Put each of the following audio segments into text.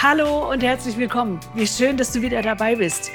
Hallo und herzlich willkommen. Wie schön, dass du wieder dabei bist.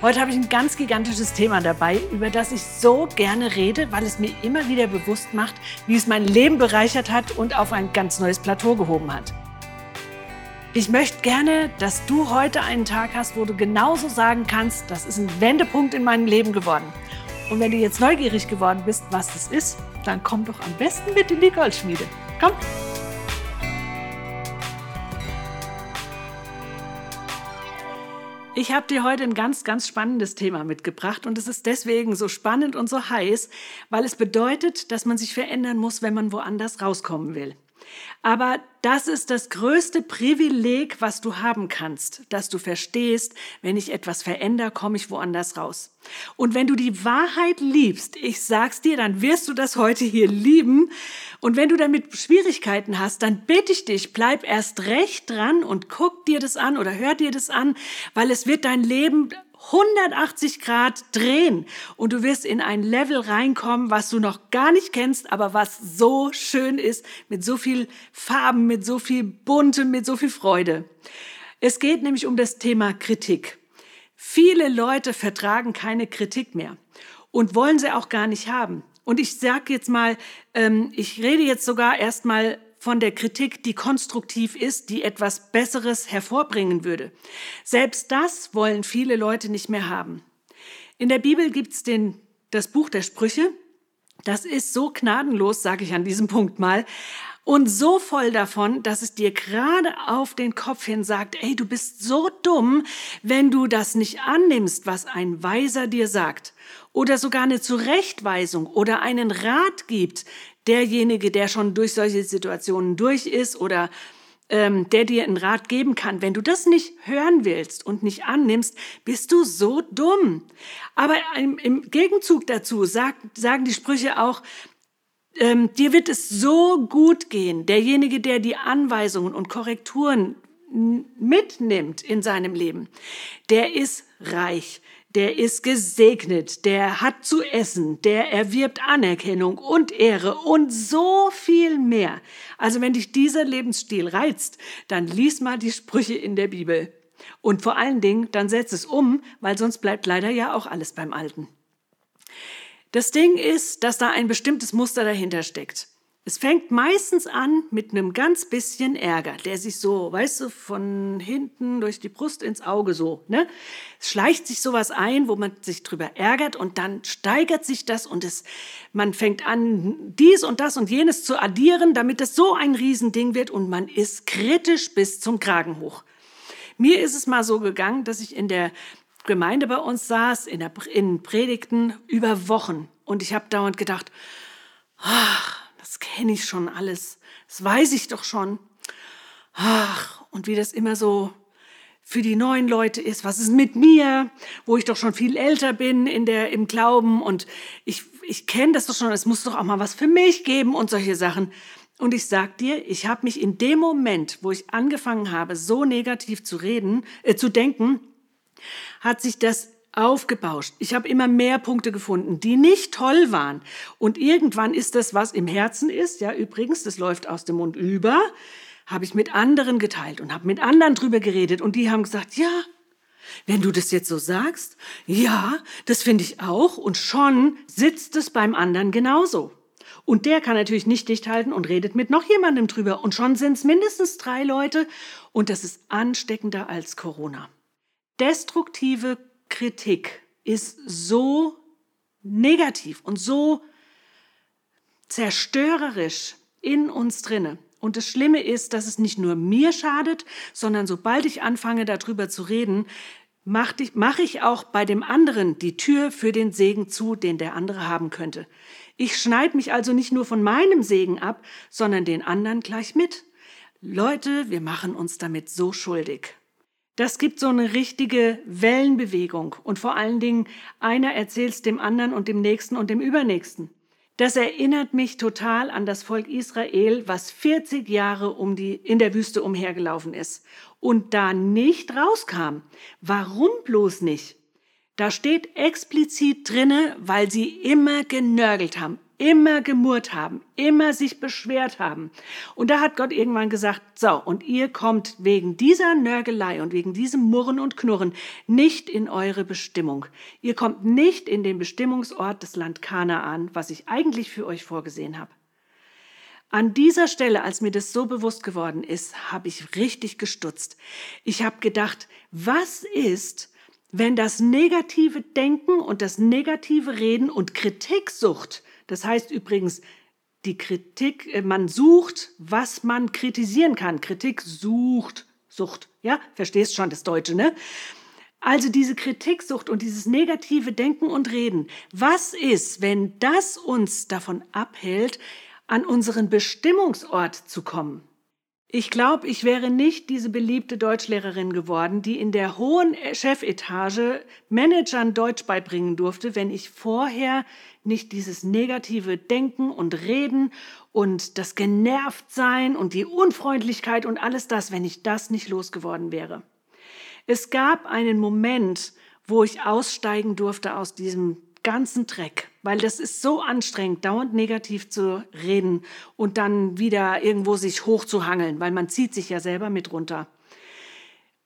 Heute habe ich ein ganz gigantisches Thema dabei, über das ich so gerne rede, weil es mir immer wieder bewusst macht, wie es mein Leben bereichert hat und auf ein ganz neues Plateau gehoben hat. Ich möchte gerne, dass du heute einen Tag hast, wo du genauso sagen kannst, das ist ein Wendepunkt in meinem Leben geworden. Und wenn du jetzt neugierig geworden bist, was das ist, dann komm doch am besten mit in die Goldschmiede. Komm! Ich habe dir heute ein ganz, ganz spannendes Thema mitgebracht und es ist deswegen so spannend und so heiß, weil es bedeutet, dass man sich verändern muss, wenn man woanders rauskommen will. Aber das ist das größte Privileg, was du haben kannst, dass du verstehst, wenn ich etwas verändere, komme ich woanders raus. Und wenn du die Wahrheit liebst, ich sag's dir, dann wirst du das heute hier lieben. Und wenn du damit Schwierigkeiten hast, dann bitte ich dich, bleib erst recht dran und guck dir das an oder hör dir das an, weil es wird dein Leben 180 Grad drehen und du wirst in ein Level reinkommen, was du noch gar nicht kennst, aber was so schön ist, mit so viel Farben, mit so viel Buntem, mit so viel Freude. Es geht nämlich um das Thema Kritik. Viele Leute vertragen keine Kritik mehr und wollen sie auch gar nicht haben. Und ich sage jetzt mal, ähm, ich rede jetzt sogar erstmal von der Kritik, die konstruktiv ist, die etwas Besseres hervorbringen würde. Selbst das wollen viele Leute nicht mehr haben. In der Bibel gibt's den, das Buch der Sprüche. Das ist so gnadenlos, sage ich an diesem Punkt mal, und so voll davon, dass es dir gerade auf den Kopf hin sagt, ey, du bist so dumm, wenn du das nicht annimmst, was ein Weiser dir sagt. Oder sogar eine Zurechtweisung oder einen Rat gibt, derjenige, der schon durch solche Situationen durch ist oder ähm, der dir einen Rat geben kann. Wenn du das nicht hören willst und nicht annimmst, bist du so dumm. Aber im, im Gegenzug dazu sagt, sagen die Sprüche auch, ähm, dir wird es so gut gehen. Derjenige, der die Anweisungen und Korrekturen mitnimmt in seinem Leben, der ist reich der ist gesegnet, der hat zu essen, der erwirbt Anerkennung und Ehre und so viel mehr. Also wenn dich dieser Lebensstil reizt, dann lies mal die Sprüche in der Bibel. Und vor allen Dingen, dann setz es um, weil sonst bleibt leider ja auch alles beim Alten. Das Ding ist, dass da ein bestimmtes Muster dahinter steckt. Es fängt meistens an mit einem ganz bisschen Ärger, der sich so, weißt du, von hinten durch die Brust ins Auge so, ne? Es schleicht sich sowas ein, wo man sich drüber ärgert und dann steigert sich das und es, man fängt an, dies und das und jenes zu addieren, damit es so ein Riesending wird und man ist kritisch bis zum Kragen hoch. Mir ist es mal so gegangen, dass ich in der Gemeinde bei uns saß, in, der, in Predigten über Wochen und ich habe dauernd gedacht, ach, das kenne ich schon alles, das weiß ich doch schon. Ach, und wie das immer so für die neuen Leute ist, was ist mit mir, wo ich doch schon viel älter bin in der, im Glauben und ich, ich kenne das doch schon, es muss doch auch mal was für mich geben und solche Sachen. Und ich sag dir, ich habe mich in dem Moment, wo ich angefangen habe, so negativ zu reden, äh, zu denken, hat sich das aufgebauscht. Ich habe immer mehr Punkte gefunden, die nicht toll waren. Und irgendwann ist das, was im Herzen ist, ja übrigens, das läuft aus dem Mund über, habe ich mit anderen geteilt und habe mit anderen drüber geredet und die haben gesagt, ja, wenn du das jetzt so sagst, ja, das finde ich auch und schon sitzt es beim anderen genauso. Und der kann natürlich nicht dicht halten und redet mit noch jemandem drüber und schon sind es mindestens drei Leute und das ist ansteckender als Corona. Destruktive Kritik ist so negativ und so zerstörerisch in uns drinne. Und das Schlimme ist, dass es nicht nur mir schadet, sondern sobald ich anfange, darüber zu reden, mache ich, auch bei dem anderen die Tür für den Segen zu, den der andere haben könnte. Ich schneide mich also nicht nur von meinem Segen ab, sondern den anderen gleich mit. Leute, wir machen uns damit so schuldig. Das gibt so eine richtige Wellenbewegung und vor allen Dingen einer erzählt es dem anderen und dem nächsten und dem übernächsten. Das erinnert mich total an das Volk Israel, was 40 Jahre um die, in der Wüste umhergelaufen ist und da nicht rauskam. Warum bloß nicht? Da steht explizit drinne, weil sie immer genörgelt haben. Immer gemurrt haben, immer sich beschwert haben. Und da hat Gott irgendwann gesagt, so, und ihr kommt wegen dieser Nörgelei und wegen diesem Murren und Knurren nicht in eure Bestimmung. Ihr kommt nicht in den Bestimmungsort des Land Kanaan, was ich eigentlich für euch vorgesehen habe. An dieser Stelle, als mir das so bewusst geworden ist, habe ich richtig gestutzt. Ich habe gedacht, was ist, wenn das negative Denken und das negative Reden und Kritiksucht, das heißt übrigens, die Kritik, äh, man sucht, was man kritisieren kann. Kritik sucht, Sucht, ja, verstehst schon das Deutsche, ne? Also diese Kritiksucht und dieses negative Denken und Reden. Was ist, wenn das uns davon abhält, an unseren Bestimmungsort zu kommen. Ich glaube, ich wäre nicht diese beliebte Deutschlehrerin geworden, die in der hohen Chefetage Managern Deutsch beibringen durfte, wenn ich vorher nicht dieses negative Denken und Reden und das Genervtsein und die Unfreundlichkeit und alles das, wenn ich das nicht losgeworden wäre. Es gab einen Moment, wo ich aussteigen durfte aus diesem ganzen Dreck, weil das ist so anstrengend, dauernd negativ zu reden und dann wieder irgendwo sich hochzuhangeln, weil man zieht sich ja selber mit runter.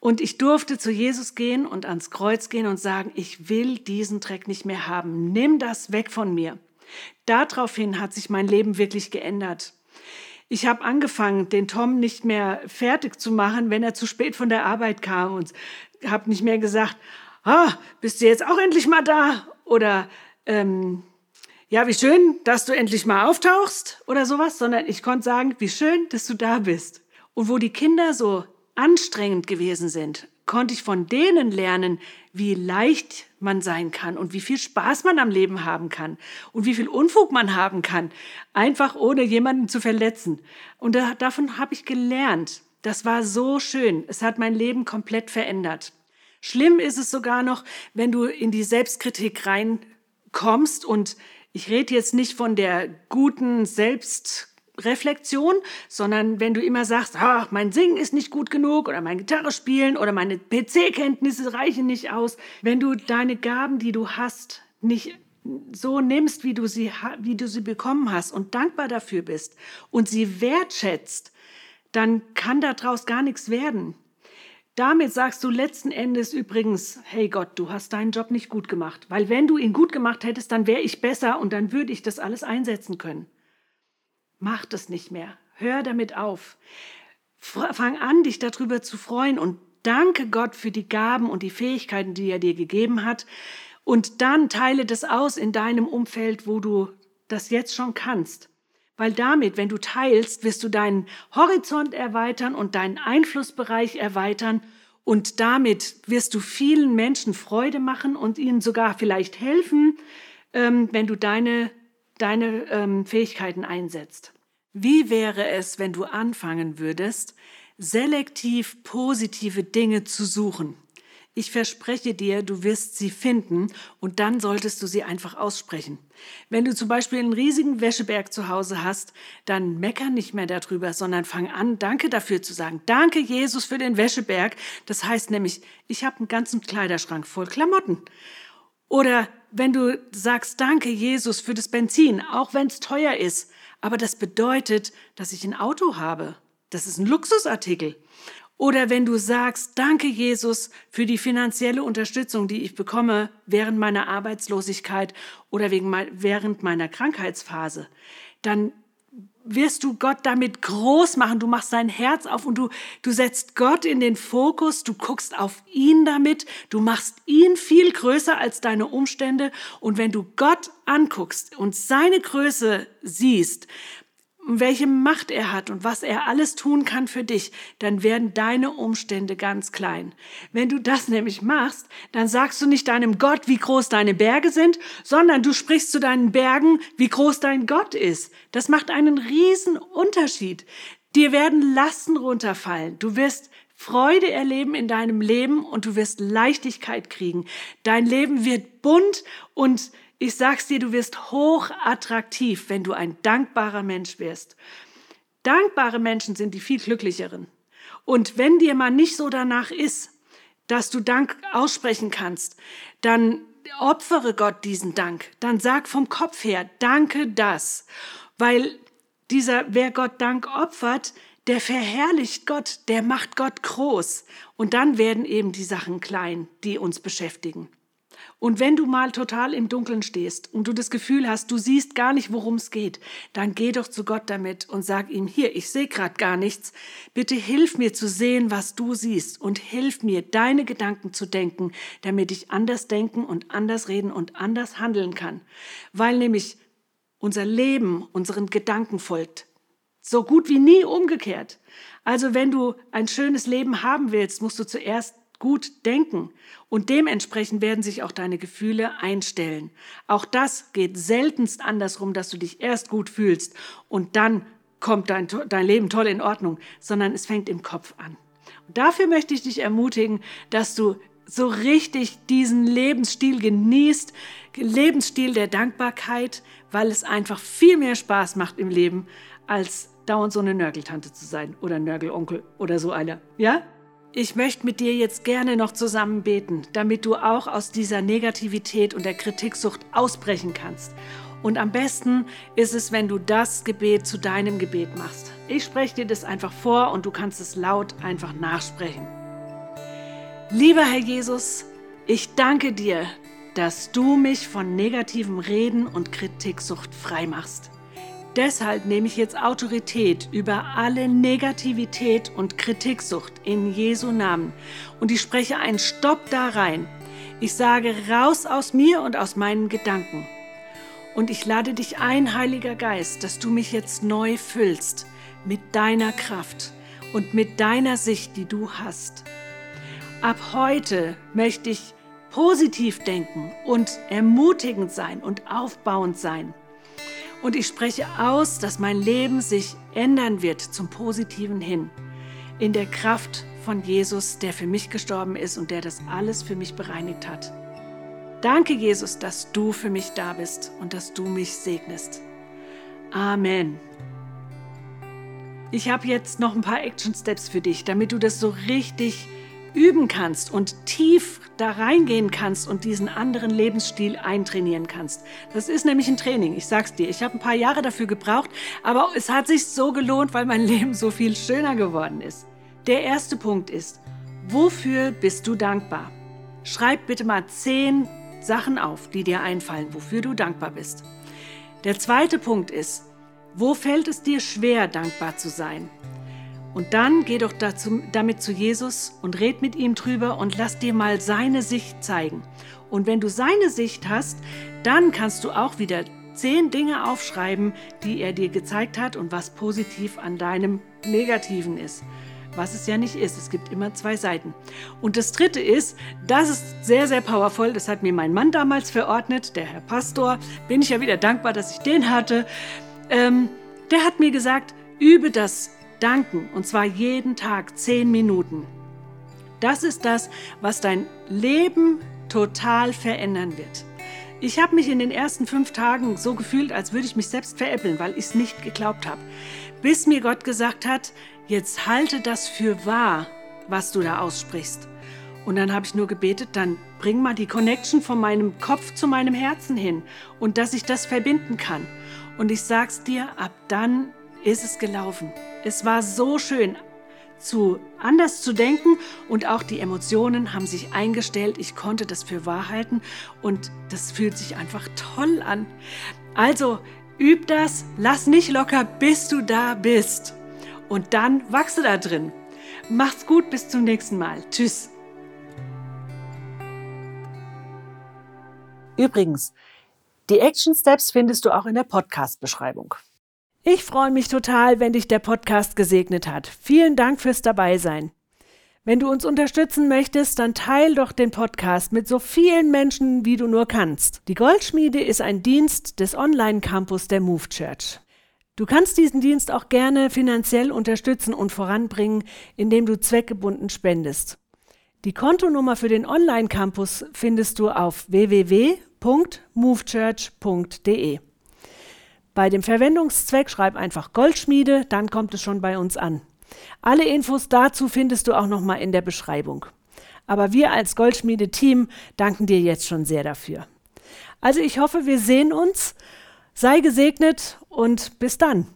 Und ich durfte zu Jesus gehen und ans Kreuz gehen und sagen, ich will diesen Dreck nicht mehr haben. Nimm das weg von mir. Daraufhin hat sich mein Leben wirklich geändert. Ich habe angefangen, den Tom nicht mehr fertig zu machen, wenn er zu spät von der Arbeit kam und habe nicht mehr gesagt, ah, bist du jetzt auch endlich mal da? oder ähm, ja, wie schön, dass du endlich mal auftauchst oder sowas, sondern ich konnte sagen, wie schön, dass du da bist. Und wo die Kinder so anstrengend gewesen sind, konnte ich von denen lernen, wie leicht man sein kann und wie viel Spaß man am Leben haben kann und wie viel Unfug man haben kann, einfach ohne jemanden zu verletzen. Und da, davon habe ich gelernt. Das war so schön. Es hat mein Leben komplett verändert. Schlimm ist es sogar noch, wenn du in die Selbstkritik reinkommst und ich rede jetzt nicht von der guten Selbstreflexion, sondern wenn du immer sagst, ah, mein Singen ist nicht gut genug oder mein Gitarre spielen oder meine PC-Kenntnisse reichen nicht aus, wenn du deine Gaben, die du hast, nicht so nimmst, wie du sie, wie du sie bekommen hast und dankbar dafür bist und sie wertschätzt, dann kann daraus gar nichts werden. Damit sagst du letzten Endes übrigens, hey Gott, du hast deinen Job nicht gut gemacht, weil wenn du ihn gut gemacht hättest, dann wäre ich besser und dann würde ich das alles einsetzen können. Mach das nicht mehr. Hör damit auf. Fang an, dich darüber zu freuen und danke Gott für die Gaben und die Fähigkeiten, die er dir gegeben hat. Und dann teile das aus in deinem Umfeld, wo du das jetzt schon kannst. Weil damit, wenn du teilst, wirst du deinen Horizont erweitern und deinen Einflussbereich erweitern und damit wirst du vielen Menschen Freude machen und ihnen sogar vielleicht helfen, ähm, wenn du deine, deine ähm, Fähigkeiten einsetzt. Wie wäre es, wenn du anfangen würdest, selektiv positive Dinge zu suchen? Ich verspreche dir, du wirst sie finden und dann solltest du sie einfach aussprechen. Wenn du zum Beispiel einen riesigen Wäscheberg zu Hause hast, dann mecker nicht mehr darüber, sondern fang an, Danke dafür zu sagen. Danke, Jesus, für den Wäscheberg. Das heißt nämlich, ich habe einen ganzen Kleiderschrank voll Klamotten. Oder wenn du sagst, danke, Jesus, für das Benzin, auch wenn es teuer ist. Aber das bedeutet, dass ich ein Auto habe. Das ist ein Luxusartikel. Oder wenn du sagst, danke Jesus für die finanzielle Unterstützung, die ich bekomme während meiner Arbeitslosigkeit oder wegen, während meiner Krankheitsphase, dann wirst du Gott damit groß machen. Du machst dein Herz auf und du, du setzt Gott in den Fokus. Du guckst auf ihn damit. Du machst ihn viel größer als deine Umstände. Und wenn du Gott anguckst und seine Größe siehst, welche Macht er hat und was er alles tun kann für dich, dann werden deine Umstände ganz klein. Wenn du das nämlich machst, dann sagst du nicht deinem Gott, wie groß deine Berge sind, sondern du sprichst zu deinen Bergen, wie groß dein Gott ist. Das macht einen riesen Unterschied. Dir werden Lasten runterfallen. Du wirst Freude erleben in deinem Leben und du wirst Leichtigkeit kriegen. Dein Leben wird bunt und ich sag's dir, du wirst hoch attraktiv, wenn du ein dankbarer Mensch wirst. Dankbare Menschen sind die viel glücklicheren. Und wenn dir mal nicht so danach ist, dass du Dank aussprechen kannst, dann opfere Gott diesen Dank. Dann sag vom Kopf her, danke das. Weil dieser, wer Gott Dank opfert, der verherrlicht Gott, der macht Gott groß. Und dann werden eben die Sachen klein, die uns beschäftigen. Und wenn du mal total im Dunkeln stehst und du das Gefühl hast, du siehst gar nicht, worum es geht, dann geh doch zu Gott damit und sag ihm, hier, ich sehe gerade gar nichts. Bitte hilf mir zu sehen, was du siehst und hilf mir, deine Gedanken zu denken, damit ich anders denken und anders reden und anders handeln kann. Weil nämlich unser Leben unseren Gedanken folgt. So gut wie nie umgekehrt. Also wenn du ein schönes Leben haben willst, musst du zuerst gut denken und dementsprechend werden sich auch deine Gefühle einstellen. Auch das geht seltenst andersrum, dass du dich erst gut fühlst und dann kommt dein, dein Leben toll in Ordnung, sondern es fängt im Kopf an. Und dafür möchte ich dich ermutigen, dass du so richtig diesen Lebensstil genießt, Lebensstil der Dankbarkeit, weil es einfach viel mehr Spaß macht im Leben, als dauernd so eine Nörgeltante zu sein oder Nörgelonkel oder so einer. Ja? Ich möchte mit dir jetzt gerne noch zusammen beten, damit du auch aus dieser Negativität und der Kritiksucht ausbrechen kannst. Und am besten ist es, wenn du das Gebet zu deinem Gebet machst. Ich spreche dir das einfach vor und du kannst es laut einfach nachsprechen. Lieber Herr Jesus, ich danke dir, dass du mich von negativem Reden und Kritiksucht frei machst. Deshalb nehme ich jetzt Autorität über alle Negativität und Kritiksucht in Jesu Namen und ich spreche einen Stopp da rein. Ich sage raus aus mir und aus meinen Gedanken. Und ich lade dich ein, Heiliger Geist, dass du mich jetzt neu füllst mit deiner Kraft und mit deiner Sicht, die du hast. Ab heute möchte ich positiv denken und ermutigend sein und aufbauend sein. Und ich spreche aus, dass mein Leben sich ändern wird zum Positiven hin. In der Kraft von Jesus, der für mich gestorben ist und der das alles für mich bereinigt hat. Danke, Jesus, dass du für mich da bist und dass du mich segnest. Amen. Ich habe jetzt noch ein paar Action Steps für dich, damit du das so richtig üben kannst und tief da reingehen kannst und diesen anderen Lebensstil eintrainieren kannst. Das ist nämlich ein Training, ich sag's dir. Ich habe ein paar Jahre dafür gebraucht, aber es hat sich so gelohnt, weil mein Leben so viel schöner geworden ist. Der erste Punkt ist, wofür bist du dankbar? Schreib bitte mal zehn Sachen auf, die dir einfallen, wofür du dankbar bist. Der zweite Punkt ist, wo fällt es dir schwer, dankbar zu sein? Und dann geh doch dazu, damit zu Jesus und red mit ihm drüber und lass dir mal seine Sicht zeigen. Und wenn du seine Sicht hast, dann kannst du auch wieder zehn Dinge aufschreiben, die er dir gezeigt hat und was positiv an deinem Negativen ist. Was es ja nicht ist. Es gibt immer zwei Seiten. Und das dritte ist, das ist sehr, sehr powerful. Das hat mir mein Mann damals verordnet, der Herr Pastor. Bin ich ja wieder dankbar, dass ich den hatte. Ähm, der hat mir gesagt, übe das Danken, und zwar jeden Tag zehn Minuten. Das ist das, was dein Leben total verändern wird. Ich habe mich in den ersten fünf Tagen so gefühlt, als würde ich mich selbst veräppeln, weil ich es nicht geglaubt habe. Bis mir Gott gesagt hat, jetzt halte das für wahr, was du da aussprichst. Und dann habe ich nur gebetet, dann bring mal die Connection von meinem Kopf zu meinem Herzen hin und dass ich das verbinden kann. Und ich sag's dir, ab dann ist es gelaufen. Es war so schön, zu anders zu denken und auch die Emotionen haben sich eingestellt. Ich konnte das für wahr halten und das fühlt sich einfach toll an. Also üb das, lass nicht locker, bis du da bist. Und dann wachse da drin. Macht's gut, bis zum nächsten Mal. Tschüss. Übrigens, die Action Steps findest du auch in der Podcast-Beschreibung. Ich freue mich total, wenn dich der Podcast gesegnet hat. Vielen Dank fürs Dabeisein. Wenn du uns unterstützen möchtest, dann teil doch den Podcast mit so vielen Menschen, wie du nur kannst. Die Goldschmiede ist ein Dienst des Online-Campus der Move Church. Du kannst diesen Dienst auch gerne finanziell unterstützen und voranbringen, indem du zweckgebunden spendest. Die Kontonummer für den Online-Campus findest du auf www.movechurch.de. Bei dem Verwendungszweck schreib einfach Goldschmiede, dann kommt es schon bei uns an. Alle Infos dazu findest du auch nochmal in der Beschreibung. Aber wir als Goldschmiede-Team danken dir jetzt schon sehr dafür. Also ich hoffe, wir sehen uns. Sei gesegnet und bis dann.